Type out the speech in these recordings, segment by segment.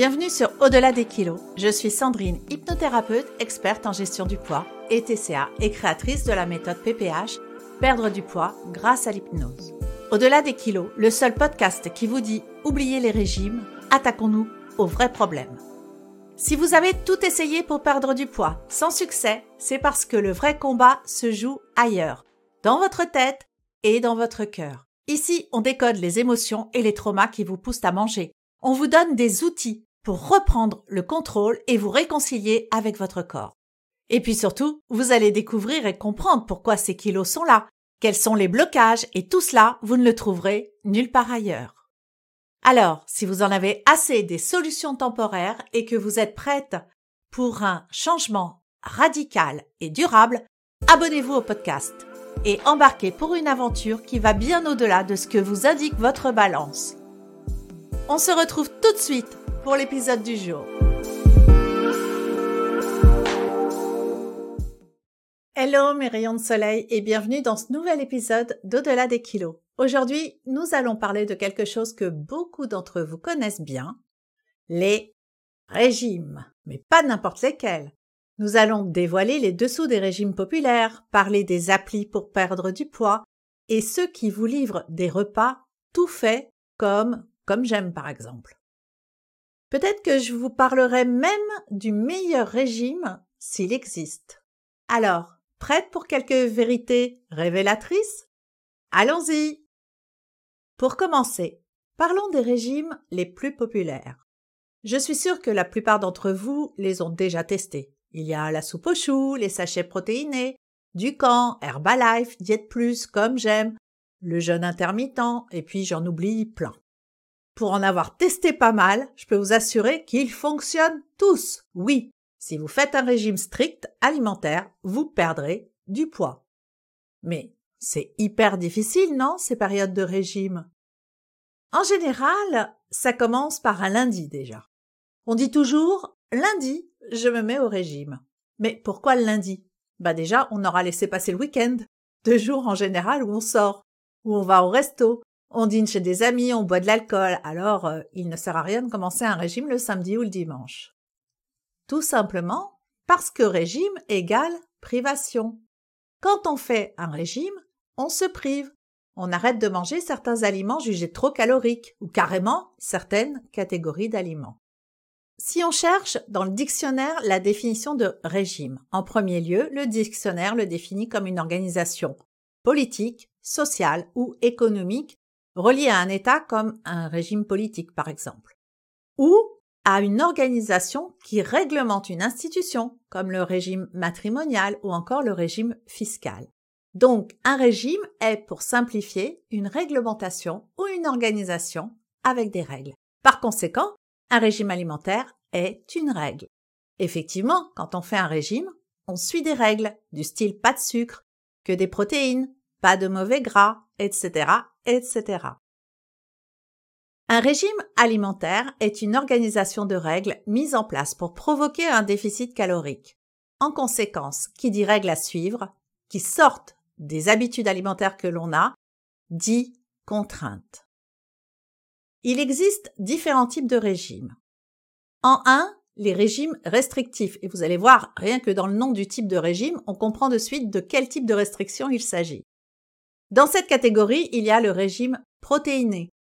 Bienvenue sur Au-delà des kilos. Je suis Sandrine, hypnothérapeute, experte en gestion du poids et TCA et créatrice de la méthode PPH, perdre du poids grâce à l'hypnose. Au-delà des kilos, le seul podcast qui vous dit oubliez les régimes, attaquons-nous aux vrais problèmes. Si vous avez tout essayé pour perdre du poids sans succès, c'est parce que le vrai combat se joue ailleurs, dans votre tête et dans votre cœur. Ici, on décode les émotions et les traumas qui vous poussent à manger. On vous donne des outils pour reprendre le contrôle et vous réconcilier avec votre corps. Et puis surtout, vous allez découvrir et comprendre pourquoi ces kilos sont là, quels sont les blocages et tout cela, vous ne le trouverez nulle part ailleurs. Alors, si vous en avez assez des solutions temporaires et que vous êtes prête pour un changement radical et durable, abonnez-vous au podcast et embarquez pour une aventure qui va bien au-delà de ce que vous indique votre balance. On se retrouve tout de suite pour l'épisode du jour. Hello mes rayons de soleil et bienvenue dans ce nouvel épisode d'Au-delà des kilos. Aujourd'hui, nous allons parler de quelque chose que beaucoup d'entre vous connaissent bien, les régimes, mais pas n'importe lesquels. Nous allons dévoiler les dessous des régimes populaires, parler des applis pour perdre du poids et ceux qui vous livrent des repas tout faits comme comme j'aime par exemple. Peut-être que je vous parlerai même du meilleur régime s'il existe. Alors, prête pour quelques vérités révélatrices? Allons-y Pour commencer, parlons des régimes les plus populaires. Je suis sûre que la plupart d'entre vous les ont déjà testés. Il y a la soupe aux choux, les sachets protéinés, Ducamp, Herbalife, Diète Plus, comme j'aime, le jeûne intermittent, et puis j'en oublie plein. Pour en avoir testé pas mal, je peux vous assurer qu'ils fonctionnent tous. Oui, si vous faites un régime strict alimentaire, vous perdrez du poids. Mais c'est hyper difficile, non, ces périodes de régime? En général, ça commence par un lundi déjà. On dit toujours lundi, je me mets au régime. Mais pourquoi le lundi? Bah déjà, on aura laissé passer le week-end, deux jours en général où on sort, où on va au resto, on dîne chez des amis, on boit de l'alcool, alors euh, il ne sert à rien de commencer un régime le samedi ou le dimanche. Tout simplement parce que régime égale privation. Quand on fait un régime, on se prive. On arrête de manger certains aliments jugés trop caloriques ou carrément certaines catégories d'aliments. Si on cherche dans le dictionnaire la définition de régime, en premier lieu, le dictionnaire le définit comme une organisation politique, sociale ou économique relié à un État comme un régime politique par exemple, ou à une organisation qui réglemente une institution comme le régime matrimonial ou encore le régime fiscal. Donc un régime est, pour simplifier, une réglementation ou une organisation avec des règles. Par conséquent, un régime alimentaire est une règle. Effectivement, quand on fait un régime, on suit des règles du style pas de sucre, que des protéines, pas de mauvais gras, etc., etc. Un régime alimentaire est une organisation de règles mise en place pour provoquer un déficit calorique. En conséquence, qui dit règles à suivre, qui sortent des habitudes alimentaires que l'on a, dit contraintes. Il existe différents types de régimes. En un, les régimes restrictifs. Et vous allez voir, rien que dans le nom du type de régime, on comprend de suite de quel type de restriction il s'agit. Dans cette catégorie, il y a le régime protéiné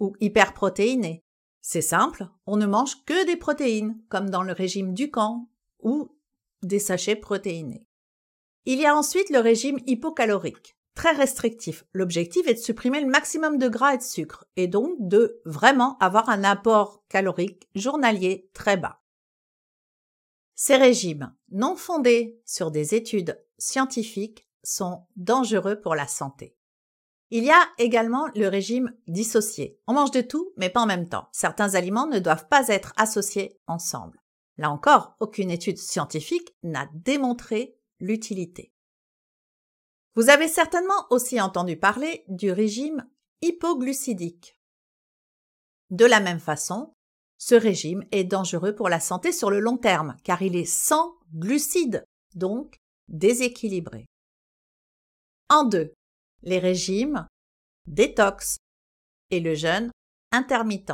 ou hyperprotéiné. C'est simple, on ne mange que des protéines, comme dans le régime du camp ou des sachets protéinés. Il y a ensuite le régime hypocalorique, très restrictif. L'objectif est de supprimer le maximum de gras et de sucre, et donc de vraiment avoir un apport calorique journalier très bas. Ces régimes, non fondés sur des études scientifiques, sont dangereux pour la santé. Il y a également le régime dissocié. On mange de tout, mais pas en même temps. Certains aliments ne doivent pas être associés ensemble. Là encore, aucune étude scientifique n'a démontré l'utilité. Vous avez certainement aussi entendu parler du régime hypoglucidique. De la même façon, ce régime est dangereux pour la santé sur le long terme car il est sans glucides, donc déséquilibré. En deux, les régimes détox et le jeûne intermittent.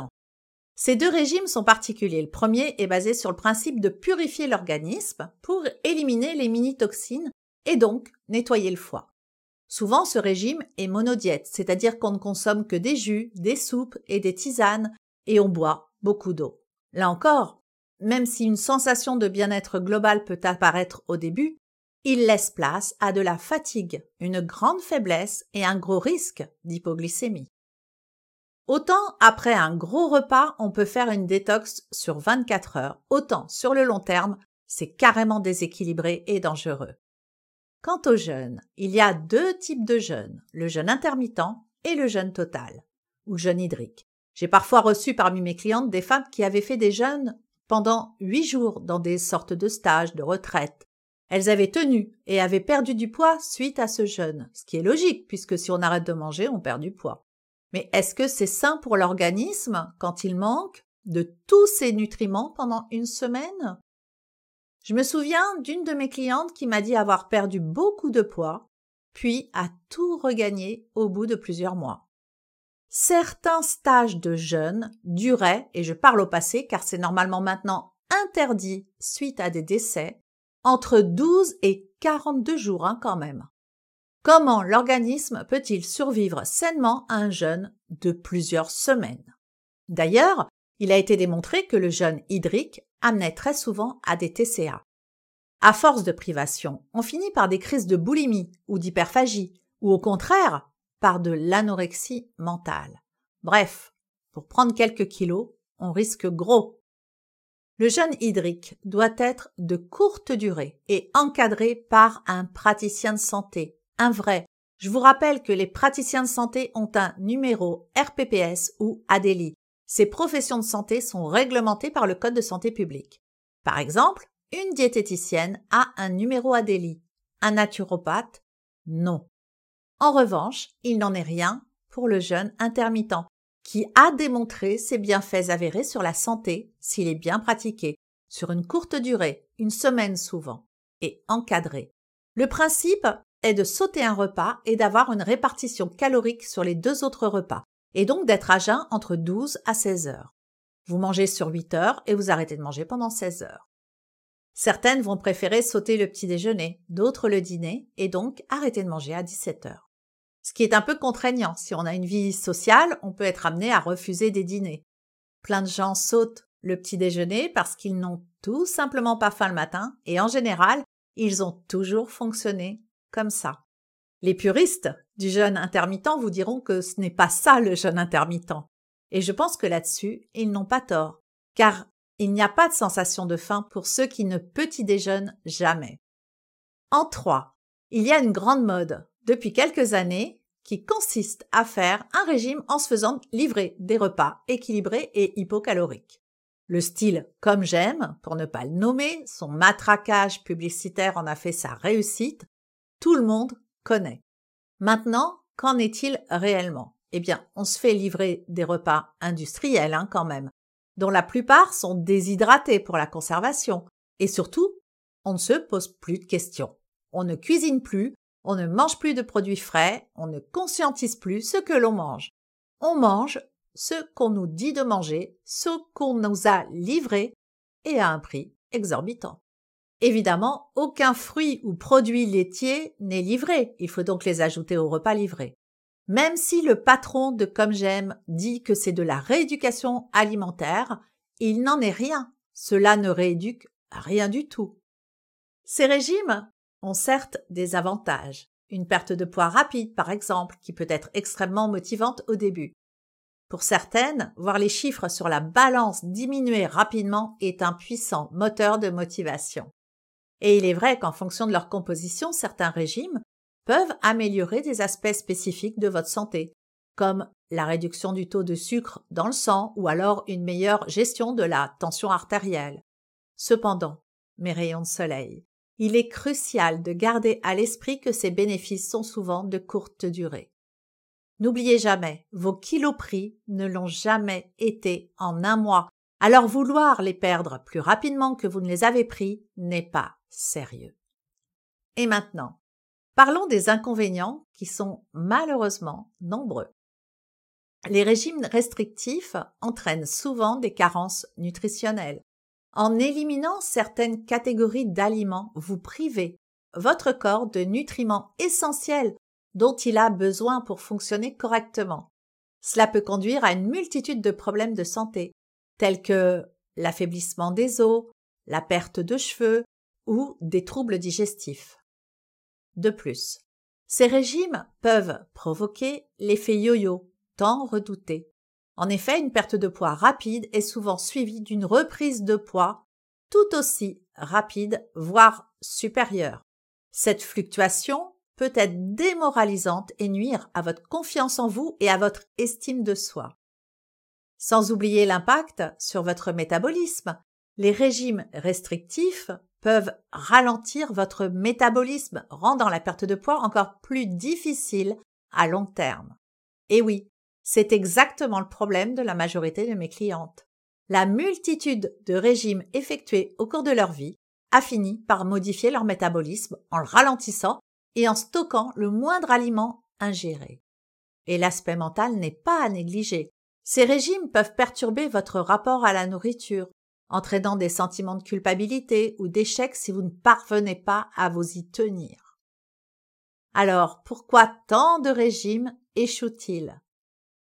Ces deux régimes sont particuliers. Le premier est basé sur le principe de purifier l'organisme pour éliminer les mini-toxines et donc nettoyer le foie. Souvent, ce régime est monodiète, c'est-à-dire qu'on ne consomme que des jus, des soupes et des tisanes et on boit beaucoup d'eau. Là encore, même si une sensation de bien-être global peut apparaître au début, il laisse place à de la fatigue, une grande faiblesse et un gros risque d'hypoglycémie. Autant après un gros repas, on peut faire une détox sur 24 heures, autant sur le long terme, c'est carrément déséquilibré et dangereux. Quant au jeûne, il y a deux types de jeûne, le jeûne intermittent et le jeûne total, ou jeûne hydrique. J'ai parfois reçu parmi mes clientes des femmes qui avaient fait des jeûnes pendant huit jours dans des sortes de stages, de retraite. Elles avaient tenu et avaient perdu du poids suite à ce jeûne, ce qui est logique puisque si on arrête de manger, on perd du poids. Mais est-ce que c'est sain pour l'organisme quand il manque de tous ces nutriments pendant une semaine? Je me souviens d'une de mes clientes qui m'a dit avoir perdu beaucoup de poids, puis a tout regagné au bout de plusieurs mois. Certains stages de jeûne duraient, et je parle au passé car c'est normalement maintenant interdit suite à des décès, entre 12 et 42 jours hein, quand même. Comment l'organisme peut-il survivre sainement à un jeûne de plusieurs semaines? D'ailleurs, il a été démontré que le jeûne hydrique amenait très souvent à des TCA. À force de privation, on finit par des crises de boulimie ou d'hyperphagie, ou au contraire, par de l'anorexie mentale. Bref, pour prendre quelques kilos, on risque gros. Le jeûne hydrique doit être de courte durée et encadré par un praticien de santé, un vrai. Je vous rappelle que les praticiens de santé ont un numéro RPPS ou ADELI, ces professions de santé sont réglementées par le Code de santé publique. Par exemple, une diététicienne a un numéro ADELI. Un naturopathe, non. En revanche, il n'en est rien pour le jeûne intermittent, qui a démontré ses bienfaits avérés sur la santé s'il est bien pratiqué, sur une courte durée, une semaine souvent, et encadré. Le principe est de sauter un repas et d'avoir une répartition calorique sur les deux autres repas et donc d'être à jeun entre 12 à 16 heures. Vous mangez sur 8 heures et vous arrêtez de manger pendant 16 heures. Certaines vont préférer sauter le petit déjeuner, d'autres le dîner et donc arrêter de manger à 17 heures. Ce qui est un peu contraignant. Si on a une vie sociale, on peut être amené à refuser des dîners. Plein de gens sautent le petit déjeuner parce qu'ils n'ont tout simplement pas faim le matin et en général, ils ont toujours fonctionné comme ça. Les puristes du jeûne intermittent vous diront que ce n'est pas ça le jeûne intermittent. Et je pense que là-dessus, ils n'ont pas tort, car il n'y a pas de sensation de faim pour ceux qui ne petit déjeunent jamais. En trois, il y a une grande mode, depuis quelques années, qui consiste à faire un régime en se faisant livrer des repas équilibrés et hypocaloriques. Le style comme j'aime, pour ne pas le nommer, son matraquage publicitaire en a fait sa réussite, tout le monde connaît. Maintenant, qu'en est-il réellement? Eh bien, on se fait livrer des repas industriels hein, quand même, dont la plupart sont déshydratés pour la conservation. Et surtout, on ne se pose plus de questions. On ne cuisine plus, on ne mange plus de produits frais, on ne conscientise plus ce que l'on mange. On mange ce qu'on nous dit de manger, ce qu'on nous a livré et à un prix exorbitant. Évidemment, aucun fruit ou produit laitier n'est livré, il faut donc les ajouter au repas livré. Même si le patron de Comme J'aime dit que c'est de la rééducation alimentaire, il n'en est rien. Cela ne rééduque rien du tout. Ces régimes certes des avantages. Une perte de poids rapide, par exemple, qui peut être extrêmement motivante au début. Pour certaines, voir les chiffres sur la balance diminuer rapidement est un puissant moteur de motivation. Et il est vrai qu'en fonction de leur composition, certains régimes peuvent améliorer des aspects spécifiques de votre santé, comme la réduction du taux de sucre dans le sang ou alors une meilleure gestion de la tension artérielle. Cependant, mes rayons de soleil, il est crucial de garder à l'esprit que ces bénéfices sont souvent de courte durée. N'oubliez jamais, vos kilos ne l'ont jamais été en un mois, alors vouloir les perdre plus rapidement que vous ne les avez pris n'est pas sérieux. Et maintenant, parlons des inconvénients qui sont malheureusement nombreux. Les régimes restrictifs entraînent souvent des carences nutritionnelles. En éliminant certaines catégories d'aliments, vous privez votre corps de nutriments essentiels dont il a besoin pour fonctionner correctement. Cela peut conduire à une multitude de problèmes de santé, tels que l'affaiblissement des os, la perte de cheveux ou des troubles digestifs. De plus, ces régimes peuvent provoquer l'effet yo-yo, tant redouté. En effet, une perte de poids rapide est souvent suivie d'une reprise de poids tout aussi rapide, voire supérieure. Cette fluctuation peut être démoralisante et nuire à votre confiance en vous et à votre estime de soi. Sans oublier l'impact sur votre métabolisme, les régimes restrictifs peuvent ralentir votre métabolisme, rendant la perte de poids encore plus difficile à long terme. Et oui, c'est exactement le problème de la majorité de mes clientes. La multitude de régimes effectués au cours de leur vie a fini par modifier leur métabolisme en le ralentissant et en stockant le moindre aliment ingéré. Et l'aspect mental n'est pas à négliger. Ces régimes peuvent perturber votre rapport à la nourriture, entraînant des sentiments de culpabilité ou d'échec si vous ne parvenez pas à vous y tenir. Alors, pourquoi tant de régimes échouent-ils?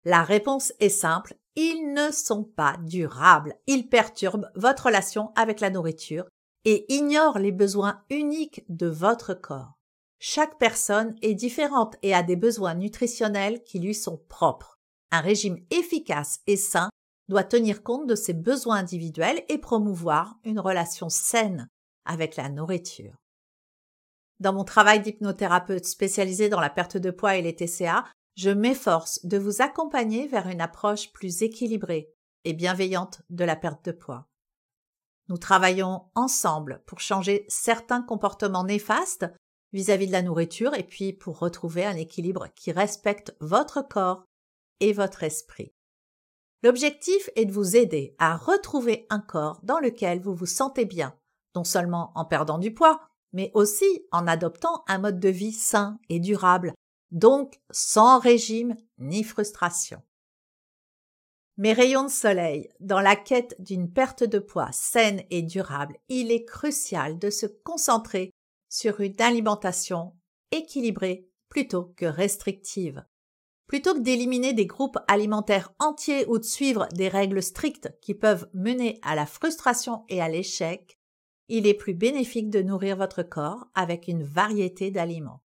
La réponse est simple, ils ne sont pas durables, ils perturbent votre relation avec la nourriture et ignorent les besoins uniques de votre corps. Chaque personne est différente et a des besoins nutritionnels qui lui sont propres. Un régime efficace et sain doit tenir compte de ses besoins individuels et promouvoir une relation saine avec la nourriture. Dans mon travail d'hypnothérapeute spécialisé dans la perte de poids et les TCA, je m'efforce de vous accompagner vers une approche plus équilibrée et bienveillante de la perte de poids. Nous travaillons ensemble pour changer certains comportements néfastes vis-à-vis de la nourriture et puis pour retrouver un équilibre qui respecte votre corps et votre esprit. L'objectif est de vous aider à retrouver un corps dans lequel vous vous sentez bien, non seulement en perdant du poids, mais aussi en adoptant un mode de vie sain et durable, donc sans régime ni frustration. Mes rayons de soleil, dans la quête d'une perte de poids saine et durable, il est crucial de se concentrer sur une alimentation équilibrée plutôt que restrictive. Plutôt que d'éliminer des groupes alimentaires entiers ou de suivre des règles strictes qui peuvent mener à la frustration et à l'échec, il est plus bénéfique de nourrir votre corps avec une variété d'aliments.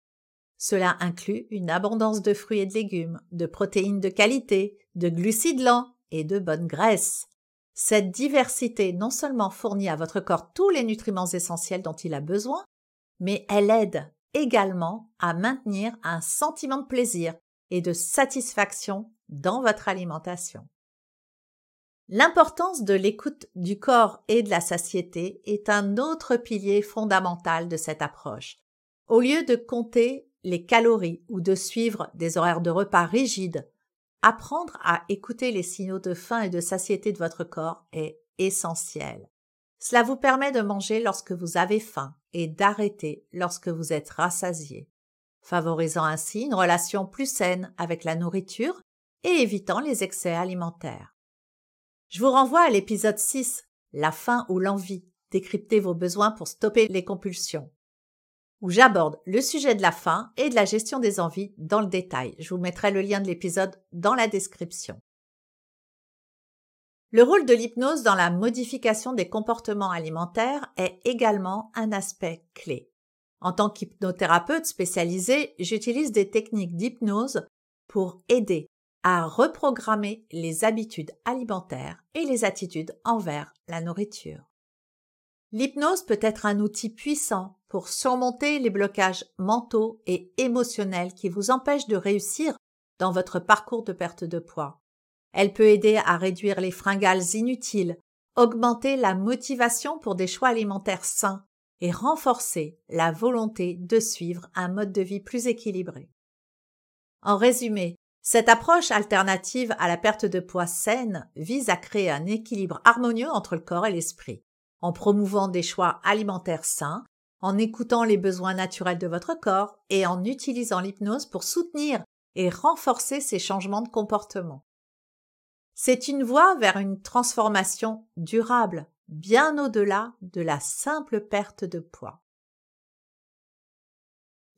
Cela inclut une abondance de fruits et de légumes, de protéines de qualité, de glucides lents et de bonnes graisses. Cette diversité non seulement fournit à votre corps tous les nutriments essentiels dont il a besoin, mais elle aide également à maintenir un sentiment de plaisir et de satisfaction dans votre alimentation. L'importance de l'écoute du corps et de la satiété est un autre pilier fondamental de cette approche. Au lieu de compter les calories ou de suivre des horaires de repas rigides, apprendre à écouter les signaux de faim et de satiété de votre corps est essentiel. Cela vous permet de manger lorsque vous avez faim et d'arrêter lorsque vous êtes rassasié, favorisant ainsi une relation plus saine avec la nourriture et évitant les excès alimentaires. Je vous renvoie à l'épisode 6, La faim ou l'envie, décrypter vos besoins pour stopper les compulsions, où j'aborde le sujet de la faim et de la gestion des envies dans le détail. Je vous mettrai le lien de l'épisode dans la description. Le rôle de l'hypnose dans la modification des comportements alimentaires est également un aspect clé. En tant qu'hypnothérapeute spécialisé, j'utilise des techniques d'hypnose pour aider à reprogrammer les habitudes alimentaires et les attitudes envers la nourriture. L'hypnose peut être un outil puissant pour surmonter les blocages mentaux et émotionnels qui vous empêchent de réussir dans votre parcours de perte de poids. Elle peut aider à réduire les fringales inutiles, augmenter la motivation pour des choix alimentaires sains et renforcer la volonté de suivre un mode de vie plus équilibré. En résumé, cette approche alternative à la perte de poids saine vise à créer un équilibre harmonieux entre le corps et l'esprit, en promouvant des choix alimentaires sains, en écoutant les besoins naturels de votre corps et en utilisant l'hypnose pour soutenir et renforcer ces changements de comportement. C'est une voie vers une transformation durable, bien au-delà de la simple perte de poids.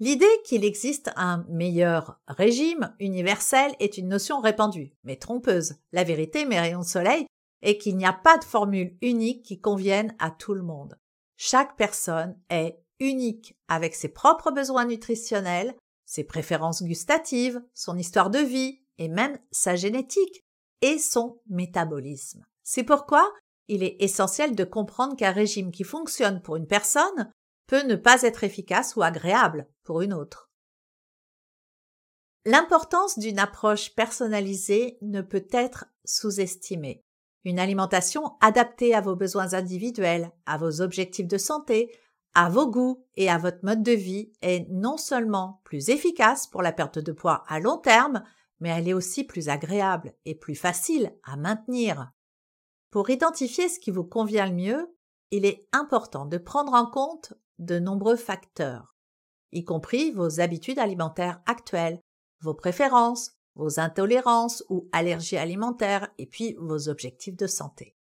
L'idée qu'il existe un meilleur régime universel est une notion répandue, mais trompeuse. La vérité, mes rayons de soleil, est qu'il n'y a pas de formule unique qui convienne à tout le monde. Chaque personne est unique avec ses propres besoins nutritionnels, ses préférences gustatives, son histoire de vie et même sa génétique et son métabolisme. C'est pourquoi il est essentiel de comprendre qu'un régime qui fonctionne pour une personne peut ne pas être efficace ou agréable pour une autre. L'importance d'une approche personnalisée ne peut être sous-estimée. Une alimentation adaptée à vos besoins individuels, à vos objectifs de santé, à vos goûts et à votre mode de vie est non seulement plus efficace pour la perte de poids à long terme, mais elle est aussi plus agréable et plus facile à maintenir. Pour identifier ce qui vous convient le mieux, il est important de prendre en compte de nombreux facteurs, y compris vos habitudes alimentaires actuelles, vos préférences, vos intolérances ou allergies alimentaires et puis vos objectifs de santé.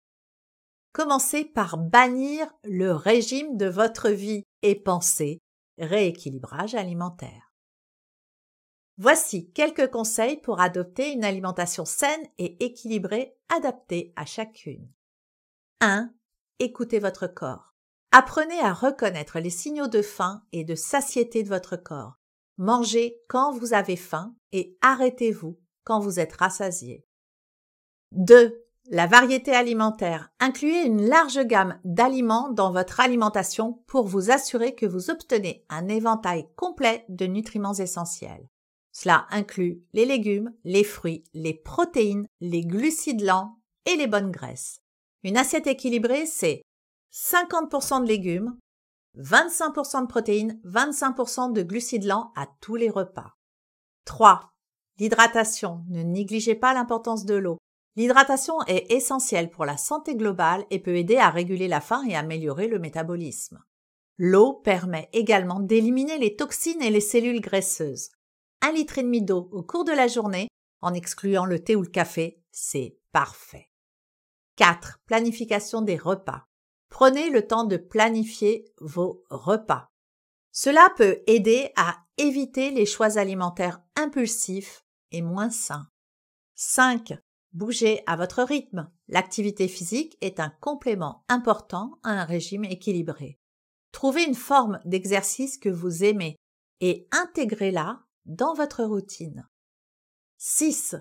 Commencez par bannir le régime de votre vie et pensez rééquilibrage alimentaire. Voici quelques conseils pour adopter une alimentation saine et équilibrée adaptée à chacune. 1. Écoutez votre corps. Apprenez à reconnaître les signaux de faim et de satiété de votre corps. Mangez quand vous avez faim et arrêtez-vous quand vous êtes rassasié. 2. La variété alimentaire. Incluez une large gamme d'aliments dans votre alimentation pour vous assurer que vous obtenez un éventail complet de nutriments essentiels. Cela inclut les légumes, les fruits, les protéines, les glucides lents et les bonnes graisses. Une assiette équilibrée, c'est 50% de légumes, 25% de protéines, 25% de glucides lents à tous les repas. 3. L'hydratation. Ne négligez pas l'importance de l'eau. L'hydratation est essentielle pour la santé globale et peut aider à réguler la faim et améliorer le métabolisme. L'eau permet également d'éliminer les toxines et les cellules graisseuses. Un litre et demi d'eau au cours de la journée, en excluant le thé ou le café, c'est parfait. 4. Planification des repas. Prenez le temps de planifier vos repas. Cela peut aider à éviter les choix alimentaires impulsifs et moins sains. 5. Bougez à votre rythme. L'activité physique est un complément important à un régime équilibré. Trouvez une forme d'exercice que vous aimez et intégrez-la dans votre routine. 6.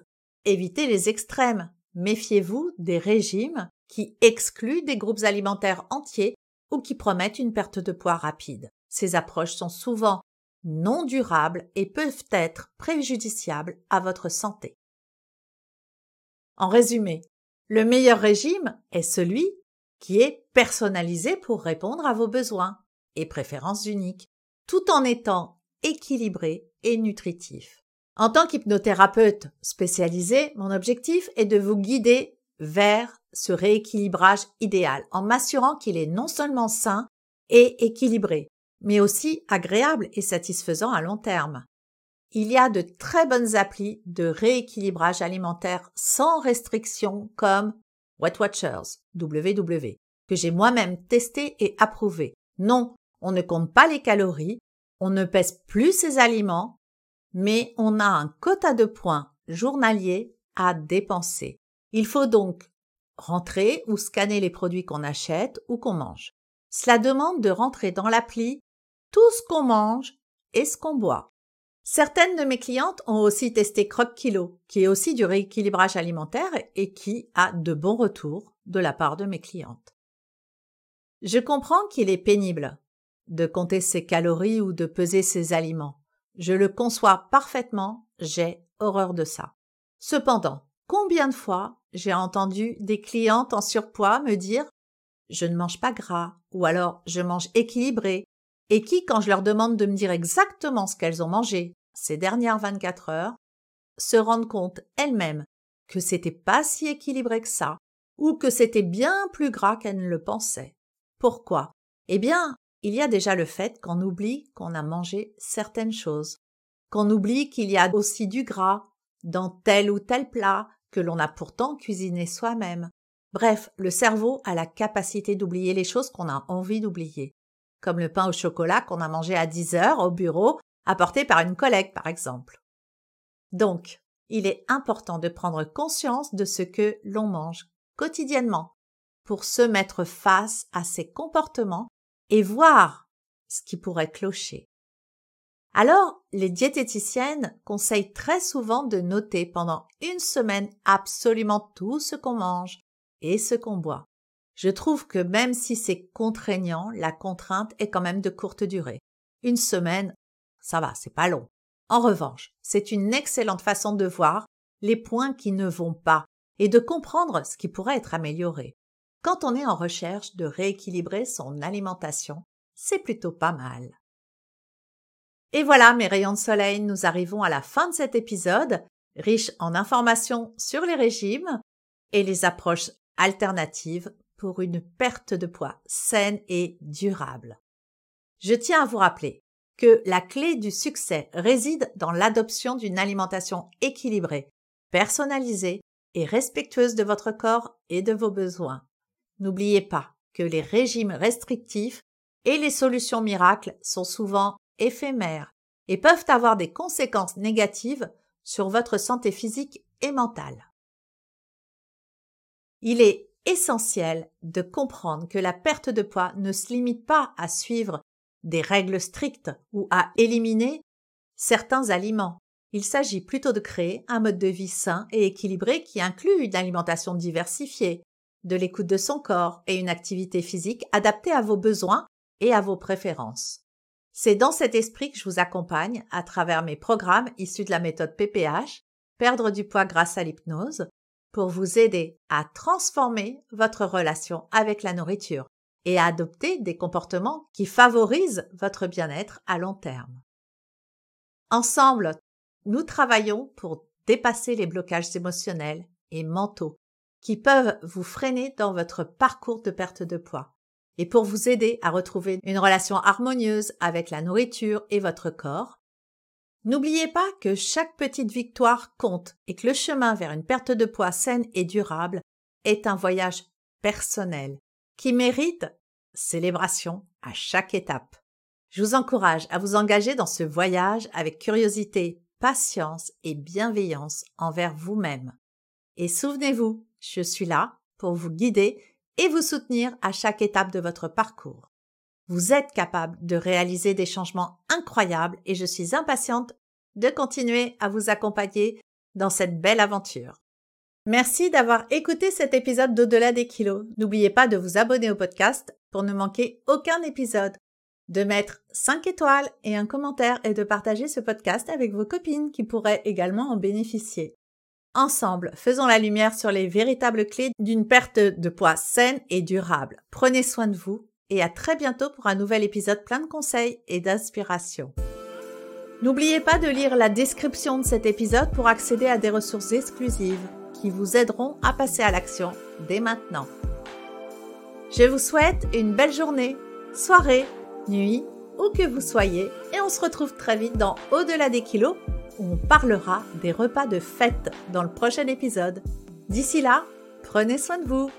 Évitez les extrêmes. Méfiez-vous des régimes qui excluent des groupes alimentaires entiers ou qui promettent une perte de poids rapide. Ces approches sont souvent non durables et peuvent être préjudiciables à votre santé. En résumé, le meilleur régime est celui qui est personnalisé pour répondre à vos besoins et préférences uniques, tout en étant équilibré et nutritif. En tant qu'hypnothérapeute spécialisé, mon objectif est de vous guider vers ce rééquilibrage idéal en m'assurant qu'il est non seulement sain et équilibré, mais aussi agréable et satisfaisant à long terme. Il y a de très bonnes applis de rééquilibrage alimentaire sans restriction comme Wet Watchers, WW, que j'ai moi-même testé et approuvé. Non, on ne compte pas les calories, on ne pèse plus ses aliments, mais on a un quota de points journalier à dépenser. Il faut donc rentrer ou scanner les produits qu'on achète ou qu'on mange. Cela demande de rentrer dans l'appli tout ce qu'on mange et ce qu'on boit. Certaines de mes clientes ont aussi testé Croc Kilo, qui est aussi du rééquilibrage alimentaire et qui a de bons retours de la part de mes clientes. Je comprends qu'il est pénible de compter ses calories ou de peser ses aliments. Je le conçois parfaitement, j'ai horreur de ça. Cependant, combien de fois j'ai entendu des clientes en surpoids me dire je ne mange pas gras ou alors je mange équilibré et qui, quand je leur demande de me dire exactement ce qu'elles ont mangé ces dernières 24 heures, se rendent compte elles-mêmes que c'était pas si équilibré que ça ou que c'était bien plus gras qu'elles ne le pensaient. Pourquoi? Eh bien, il y a déjà le fait qu'on oublie qu'on a mangé certaines choses, qu'on oublie qu'il y a aussi du gras dans tel ou tel plat, que l'on a pourtant cuisiné soi-même. Bref, le cerveau a la capacité d'oublier les choses qu'on a envie d'oublier, comme le pain au chocolat qu'on a mangé à 10 heures au bureau, apporté par une collègue par exemple. Donc, il est important de prendre conscience de ce que l'on mange quotidiennement pour se mettre face à ces comportements et voir ce qui pourrait clocher. Alors, les diététiciennes conseillent très souvent de noter pendant une semaine absolument tout ce qu'on mange et ce qu'on boit. Je trouve que même si c'est contraignant, la contrainte est quand même de courte durée. Une semaine, ça va, c'est pas long. En revanche, c'est une excellente façon de voir les points qui ne vont pas et de comprendre ce qui pourrait être amélioré. Quand on est en recherche de rééquilibrer son alimentation, c'est plutôt pas mal. Et voilà, mes rayons de soleil, nous arrivons à la fin de cet épisode, riche en informations sur les régimes et les approches alternatives pour une perte de poids saine et durable. Je tiens à vous rappeler que la clé du succès réside dans l'adoption d'une alimentation équilibrée, personnalisée et respectueuse de votre corps et de vos besoins. N'oubliez pas que les régimes restrictifs et les solutions miracles sont souvent éphémères et peuvent avoir des conséquences négatives sur votre santé physique et mentale. Il est essentiel de comprendre que la perte de poids ne se limite pas à suivre des règles strictes ou à éliminer certains aliments. Il s'agit plutôt de créer un mode de vie sain et équilibré qui inclut une alimentation diversifiée, de l'écoute de son corps et une activité physique adaptée à vos besoins et à vos préférences. C'est dans cet esprit que je vous accompagne à travers mes programmes issus de la méthode PPH, perdre du poids grâce à l'hypnose, pour vous aider à transformer votre relation avec la nourriture et à adopter des comportements qui favorisent votre bien-être à long terme. Ensemble, nous travaillons pour dépasser les blocages émotionnels et mentaux qui peuvent vous freiner dans votre parcours de perte de poids et pour vous aider à retrouver une relation harmonieuse avec la nourriture et votre corps. N'oubliez pas que chaque petite victoire compte et que le chemin vers une perte de poids saine et durable est un voyage personnel qui mérite célébration à chaque étape. Je vous encourage à vous engager dans ce voyage avec curiosité, patience et bienveillance envers vous-même. Et souvenez-vous, je suis là pour vous guider et vous soutenir à chaque étape de votre parcours. Vous êtes capable de réaliser des changements incroyables et je suis impatiente de continuer à vous accompagner dans cette belle aventure. Merci d'avoir écouté cet épisode d'Au-delà des kilos. N'oubliez pas de vous abonner au podcast pour ne manquer aucun épisode, de mettre 5 étoiles et un commentaire et de partager ce podcast avec vos copines qui pourraient également en bénéficier. Ensemble, faisons la lumière sur les véritables clés d'une perte de poids saine et durable. Prenez soin de vous et à très bientôt pour un nouvel épisode plein de conseils et d'inspiration. N'oubliez pas de lire la description de cet épisode pour accéder à des ressources exclusives qui vous aideront à passer à l'action dès maintenant. Je vous souhaite une belle journée, soirée, nuit, où que vous soyez, et on se retrouve très vite dans Au-delà des kilos on parlera des repas de fête dans le prochain épisode. D'ici là, prenez soin de vous.